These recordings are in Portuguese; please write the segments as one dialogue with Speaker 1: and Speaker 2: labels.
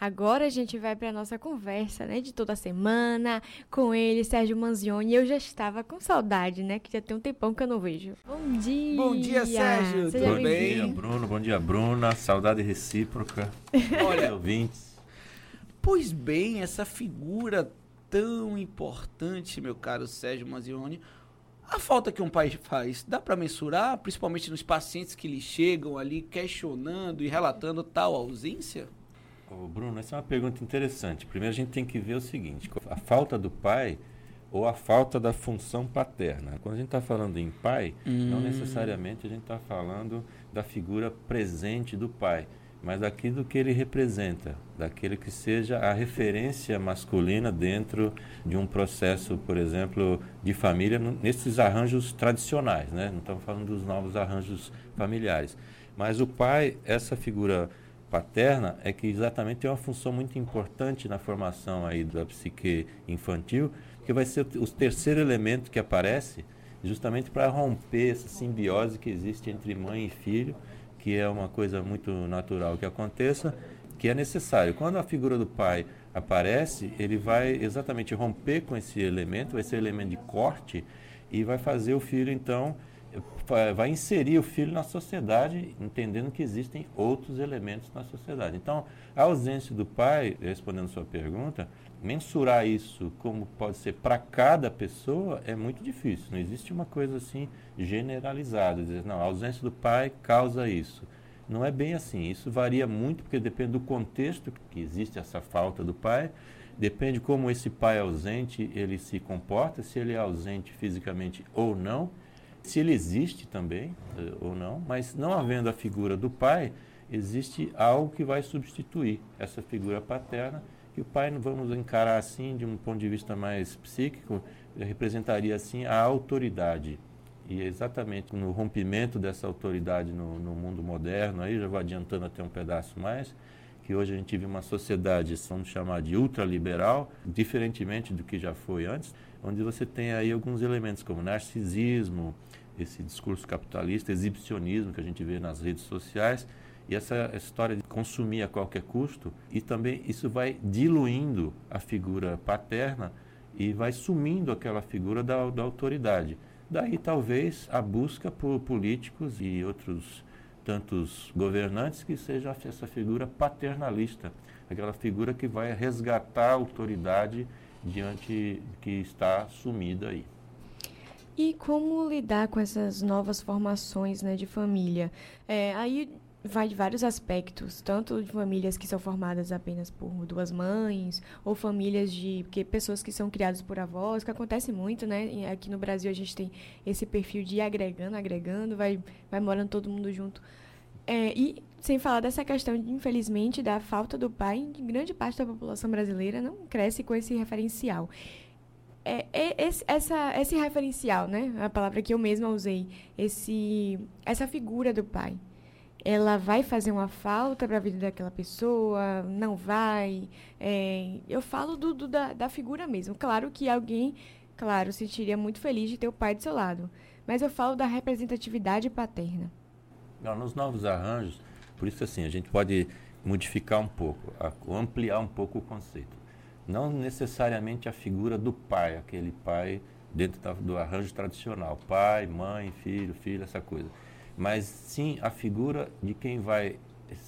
Speaker 1: Agora a gente vai para nossa conversa, né, de toda semana com ele, Sérgio Manzioni. Eu já estava com saudade, né, que já tem um tempão que eu não vejo. Bom dia.
Speaker 2: Bom dia, Sérgio.
Speaker 3: Seja Tudo bem? Bom dia, Bruno. Bom dia, Bruna. Saudade recíproca. Olha, ouvintes.
Speaker 2: Pois bem, essa figura tão importante, meu caro Sérgio Manzioni, a falta que um pai faz, dá para mensurar, principalmente nos pacientes que lhe chegam ali questionando e relatando tal ausência?
Speaker 3: Bruno, essa é uma pergunta interessante. Primeiro a gente tem que ver o seguinte: a falta do pai ou a falta da função paterna. Quando a gente está falando em pai, hum. não necessariamente a gente está falando da figura presente do pai mas daquilo que ele representa, daquele que seja a referência masculina dentro de um processo, por exemplo, de família, nesses arranjos tradicionais, né? não estamos falando dos novos arranjos familiares. Mas o pai, essa figura paterna, é que exatamente tem uma função muito importante na formação aí da psique infantil, que vai ser o terceiro elemento que aparece justamente para romper essa simbiose que existe entre mãe e filho, que é uma coisa muito natural que aconteça, que é necessário. Quando a figura do pai aparece, ele vai exatamente romper com esse elemento, vai ser elemento de corte e vai fazer o filho então vai inserir o filho na sociedade, entendendo que existem outros elementos na sociedade. Então, a ausência do pai, respondendo sua pergunta, mensurar isso como pode ser para cada pessoa é muito difícil. Não existe uma coisa assim generalizada, dizer, não, a ausência do pai causa isso. Não é bem assim. Isso varia muito porque depende do contexto que existe essa falta do pai, depende como esse pai ausente ele se comporta, se ele é ausente fisicamente ou não se ele existe também eh, ou não, mas não havendo a figura do pai, existe algo que vai substituir essa figura paterna, que o pai, vamos encarar assim, de um ponto de vista mais psíquico, representaria assim a autoridade. E é exatamente no rompimento dessa autoridade no, no mundo moderno, aí já vou adiantando até um pedaço mais, que hoje a gente vive uma sociedade, vamos chamar de ultraliberal, diferentemente do que já foi antes, onde você tem aí alguns elementos como narcisismo, esse discurso capitalista, exibicionismo que a gente vê nas redes sociais, e essa história de consumir a qualquer custo, e também isso vai diluindo a figura paterna e vai sumindo aquela figura da, da autoridade. Daí talvez a busca por políticos e outros tantos governantes que seja essa figura paternalista, aquela figura que vai resgatar a autoridade diante que está sumida aí.
Speaker 1: E como lidar com essas novas formações né, de família? É, aí vai de vários aspectos, tanto de famílias que são formadas apenas por duas mães, ou famílias de que, pessoas que são criadas por avós, que acontece muito, né? Aqui no Brasil a gente tem esse perfil de ir agregando, agregando, vai, vai morando todo mundo junto. É, e sem falar dessa questão, infelizmente, da falta do pai, grande parte da população brasileira não cresce com esse referencial é, é esse, essa, esse referencial, né? A palavra que eu mesma usei, esse, essa figura do pai, ela vai fazer uma falta para a vida daquela pessoa? Não vai? É, eu falo do, do, da, da figura mesmo. Claro que alguém, claro, se sentiria muito feliz de ter o pai do seu lado, mas eu falo da representatividade paterna.
Speaker 3: Nos novos arranjos, por isso assim, a gente pode modificar um pouco, ampliar um pouco o conceito não necessariamente a figura do pai, aquele pai dentro do arranjo tradicional, pai, mãe, filho, filha, essa coisa. Mas sim a figura de quem vai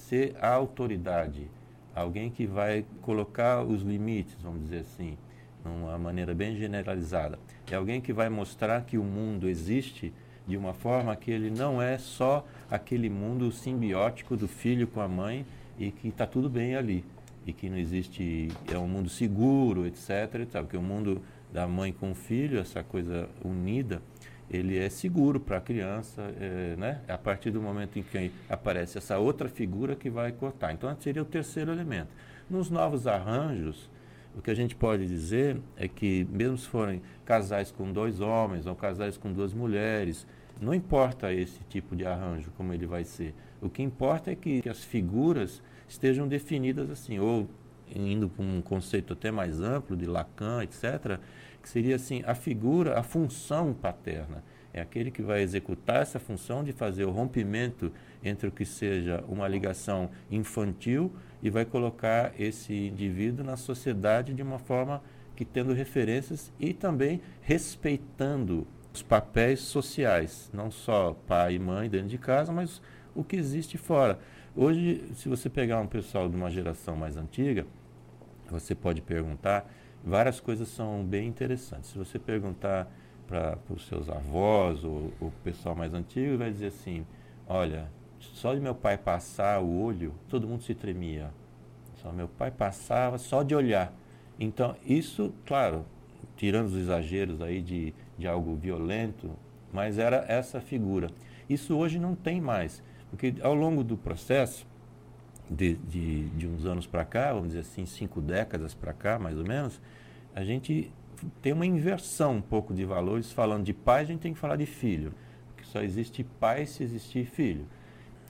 Speaker 3: ser a autoridade, alguém que vai colocar os limites, vamos dizer assim, de uma maneira bem generalizada. É alguém que vai mostrar que o mundo existe de uma forma que ele não é só aquele mundo simbiótico do filho com a mãe e que está tudo bem ali e que não existe, é um mundo seguro, etc. etc porque o mundo da mãe com o filho, essa coisa unida, ele é seguro para a criança, é, né? A partir do momento em que aparece essa outra figura que vai cortar. Então, seria o terceiro elemento. Nos novos arranjos, o que a gente pode dizer é que, mesmo se forem casais com dois homens ou casais com duas mulheres, não importa esse tipo de arranjo, como ele vai ser. O que importa é que, que as figuras estejam definidas assim, ou indo para um conceito até mais amplo de Lacan, etc., que seria assim a figura, a função paterna, é aquele que vai executar essa função de fazer o rompimento entre o que seja uma ligação infantil e vai colocar esse indivíduo na sociedade de uma forma que tendo referências e também respeitando os papéis sociais, não só pai e mãe dentro de casa, mas o que existe fora. Hoje, se você pegar um pessoal de uma geração mais antiga, você pode perguntar, várias coisas são bem interessantes. Se você perguntar para os seus avós ou o pessoal mais antigo, vai dizer assim: olha, só de meu pai passar o olho, todo mundo se tremia. Só meu pai passava só de olhar. Então, isso, claro, tirando os exageros aí de, de algo violento, mas era essa figura. Isso hoje não tem mais, porque ao longo do processo, de, de, de uns anos para cá, vamos dizer assim, cinco décadas para cá, mais ou menos, a gente tem uma inversão um pouco de valores. Falando de pai, a gente tem que falar de filho, porque só existe pai se existir filho.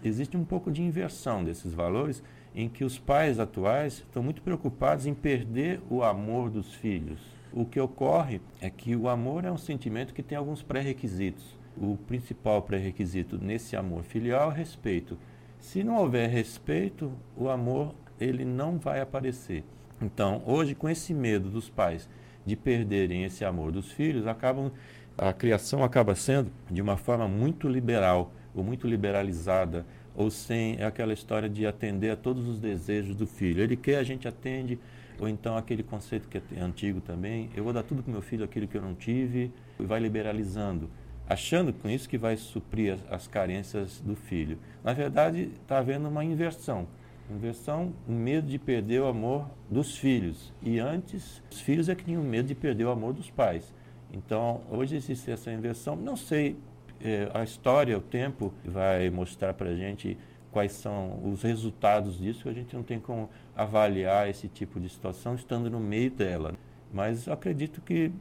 Speaker 3: Existe um pouco de inversão desses valores, em que os pais atuais estão muito preocupados em perder o amor dos filhos. O que ocorre é que o amor é um sentimento que tem alguns pré-requisitos. O principal pré-requisito nesse amor filial é respeito. Se não houver respeito, o amor ele não vai aparecer. Então, hoje, com esse medo dos pais de perderem esse amor dos filhos, acabam a criação acaba sendo de uma forma muito liberal ou muito liberalizada, ou sem aquela história de atender a todos os desejos do filho. Ele quer, a gente atende, ou então aquele conceito que é antigo também, eu vou dar tudo para meu filho aquilo que eu não tive, e vai liberalizando achando com isso que vai suprir as, as carências do filho. Na verdade, está havendo uma inversão. Inversão, medo de perder o amor dos filhos. E antes, os filhos é que tinham medo de perder o amor dos pais. Então, hoje existe essa inversão. Não sei, é, a história, o tempo vai mostrar para a gente quais são os resultados disso. A gente não tem como avaliar esse tipo de situação estando no meio dela. Mas acredito que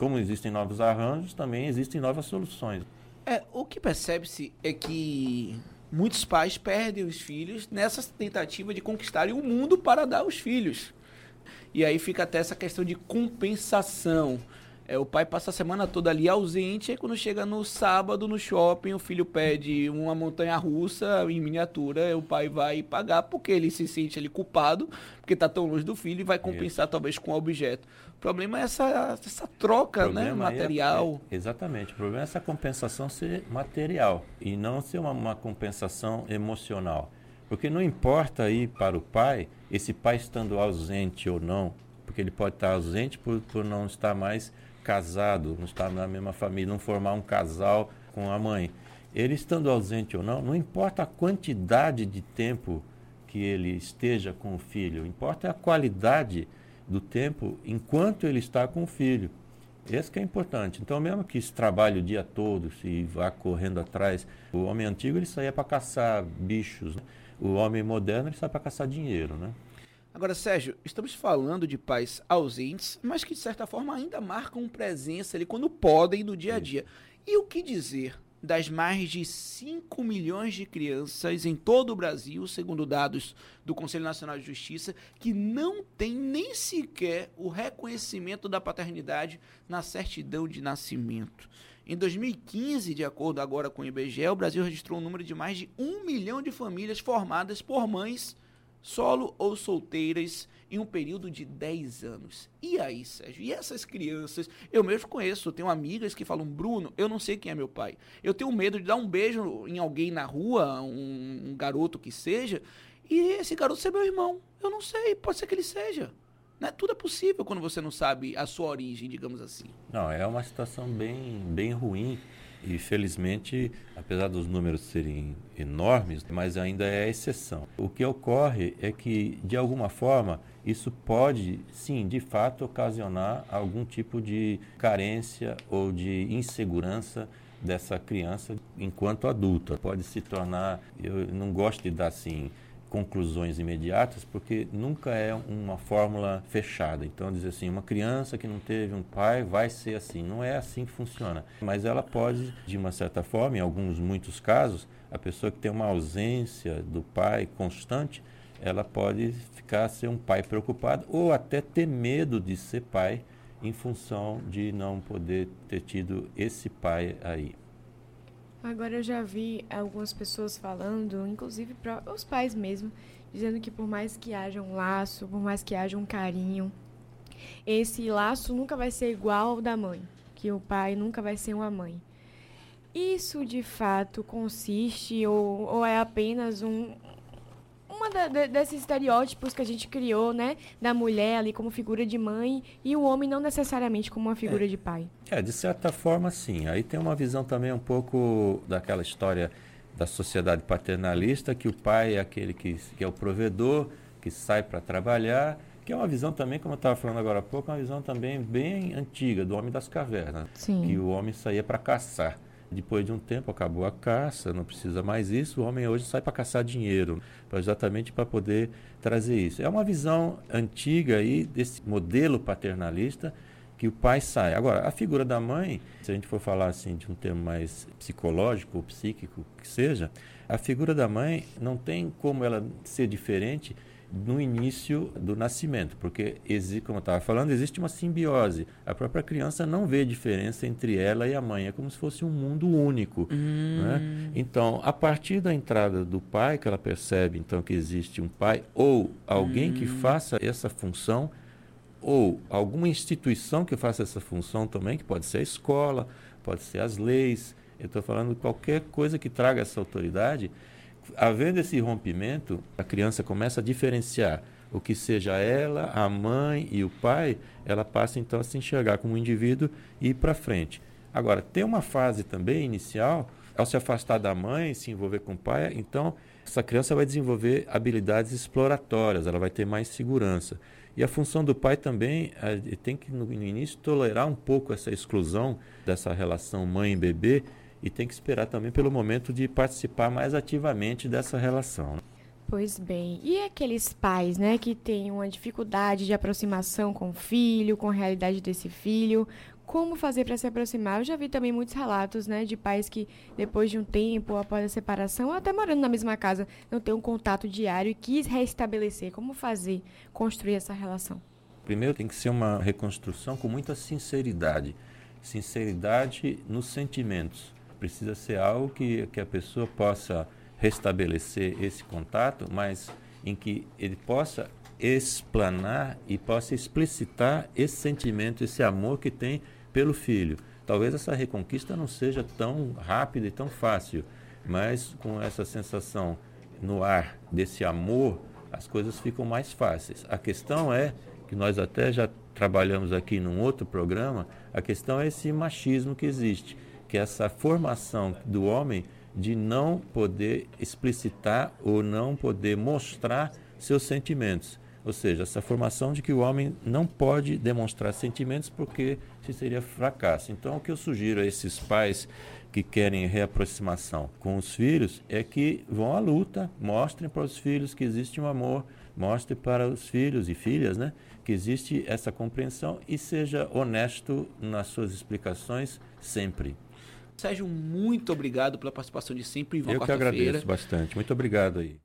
Speaker 3: como existem novos arranjos, também existem novas soluções.
Speaker 2: É, o que percebe-se é que muitos pais perdem os filhos nessa tentativa de conquistarem o mundo para dar aos filhos. E aí fica até essa questão de compensação. É, o pai passa a semana toda ali ausente, e quando chega no sábado no shopping, o filho pede uma montanha russa em miniatura, o pai vai pagar porque ele se sente ali culpado, porque está tão longe do filho e vai compensar Isso. talvez com o objeto. O problema é essa, essa troca né, material.
Speaker 3: É, é, exatamente. O problema é essa compensação ser material e não ser uma, uma compensação emocional. Porque não importa aí para o pai, esse pai estando ausente ou não, porque ele pode estar ausente por, por não estar mais casado, não estar na mesma família, não formar um casal com a mãe. Ele estando ausente ou não, não importa a quantidade de tempo que ele esteja com o filho, importa a qualidade do tempo enquanto ele está com o filho. Esse que é importante. Então, mesmo que se trabalhe o dia todo, se vá correndo atrás, o homem antigo ele saía para caçar bichos, né? o homem moderno ele sai para caçar dinheiro, né?
Speaker 2: Agora, Sérgio, estamos falando de pais ausentes, mas que de certa forma ainda marcam presença ali quando podem no dia a dia. E o que dizer das mais de 5 milhões de crianças em todo o Brasil, segundo dados do Conselho Nacional de Justiça, que não têm nem sequer o reconhecimento da paternidade na certidão de nascimento. Em 2015, de acordo agora com o IBGE, o Brasil registrou um número de mais de 1 milhão de famílias formadas por mães solo ou solteiras em um período de 10 anos. E aí, Sérgio? E essas crianças? Eu mesmo conheço, tenho amigas que falam, Bruno, eu não sei quem é meu pai. Eu tenho medo de dar um beijo em alguém na rua, um, um garoto que seja, e esse garoto ser meu irmão. Eu não sei, pode ser que ele seja. Né? Tudo é possível quando você não sabe a sua origem, digamos assim.
Speaker 3: Não, é uma situação bem, bem ruim e felizmente, apesar dos números serem enormes, mas ainda é a exceção. O que ocorre é que, de alguma forma, isso pode, sim, de fato, ocasionar algum tipo de carência ou de insegurança dessa criança enquanto adulta. Pode se tornar, eu não gosto de dar assim conclusões imediatas, porque nunca é uma fórmula fechada. Então, dizer assim, uma criança que não teve um pai vai ser assim. Não é assim que funciona. Mas ela pode, de uma certa forma, em alguns, muitos casos, a pessoa que tem uma ausência do pai constante, ela pode ficar a ser um pai preocupado ou até ter medo de ser pai em função de não poder ter tido esse pai aí.
Speaker 1: Agora eu já vi algumas pessoas falando, inclusive os pais mesmo, dizendo que por mais que haja um laço, por mais que haja um carinho, esse laço nunca vai ser igual ao da mãe, que o pai nunca vai ser uma mãe. Isso de fato consiste ou, ou é apenas um, da, de, desses estereótipos que a gente criou, né? Da mulher ali como figura de mãe e o homem não necessariamente como uma figura
Speaker 3: é.
Speaker 1: de pai.
Speaker 3: É, de certa forma, sim. Aí tem uma visão também um pouco daquela história da sociedade paternalista, que o pai é aquele que, que é o provedor, que sai para trabalhar, que é uma visão também, como eu estava falando agora há pouco, uma visão também bem antiga do homem das cavernas,
Speaker 1: Sim.
Speaker 3: que o homem saía para caçar. Depois de um tempo acabou a caça, não precisa mais isso. O homem hoje sai para caçar dinheiro, exatamente para poder trazer isso. É uma visão antiga aí desse modelo paternalista que o pai sai. Agora, a figura da mãe, se a gente for falar assim de um termo mais psicológico ou psíquico que seja, a figura da mãe não tem como ela ser diferente no início do nascimento, porque, como eu estava falando, existe uma simbiose. A própria criança não vê diferença entre ela e a mãe, é como se fosse um mundo único.
Speaker 2: Hum.
Speaker 3: Né? Então, a partir da entrada do pai, que ela percebe então que existe um pai ou alguém hum. que faça essa função, ou alguma instituição que faça essa função também, que pode ser a escola, pode ser as leis, eu estou falando qualquer coisa que traga essa autoridade, havendo esse rompimento, a criança começa a diferenciar o que seja ela, a mãe e o pai, ela passa então a se enxergar como um indivíduo e ir para frente. Agora, tem uma fase também inicial, ao se afastar da mãe, se envolver com o pai, então essa criança vai desenvolver habilidades exploratórias, ela vai ter mais segurança. E a função do pai também é, tem que, no, no início, tolerar um pouco essa exclusão dessa relação mãe-bebê e tem que esperar também pelo momento de participar mais ativamente dessa relação. Né?
Speaker 1: Pois bem, e aqueles pais, né, que têm uma dificuldade de aproximação com o filho, com a realidade desse filho, como fazer para se aproximar? Eu já vi também muitos relatos, né, de pais que depois de um tempo, após a separação, ou até morando na mesma casa, não tem um contato diário e quis restabelecer. Como fazer, construir essa relação?
Speaker 3: Primeiro tem que ser uma reconstrução com muita sinceridade, sinceridade nos sentimentos precisa ser algo que, que a pessoa possa restabelecer esse contato, mas em que ele possa explanar e possa explicitar esse sentimento, esse amor que tem pelo filho. Talvez essa reconquista não seja tão rápida e tão fácil, mas com essa sensação no ar desse amor, as coisas ficam mais fáceis. A questão é que nós até já trabalhamos aqui num outro programa, a questão é esse machismo que existe que essa formação do homem de não poder explicitar ou não poder mostrar seus sentimentos. Ou seja, essa formação de que o homem não pode demonstrar sentimentos porque isso seria fracasso. Então, o que eu sugiro a esses pais que querem reaproximação com os filhos é que vão à luta, mostrem para os filhos que existe um amor, mostrem para os filhos e filhas, né, que existe essa compreensão e seja honesto nas suas explicações sempre.
Speaker 2: Sérgio, muito obrigado pela participação de sempre.
Speaker 3: Eu que agradeço bastante. Muito obrigado aí.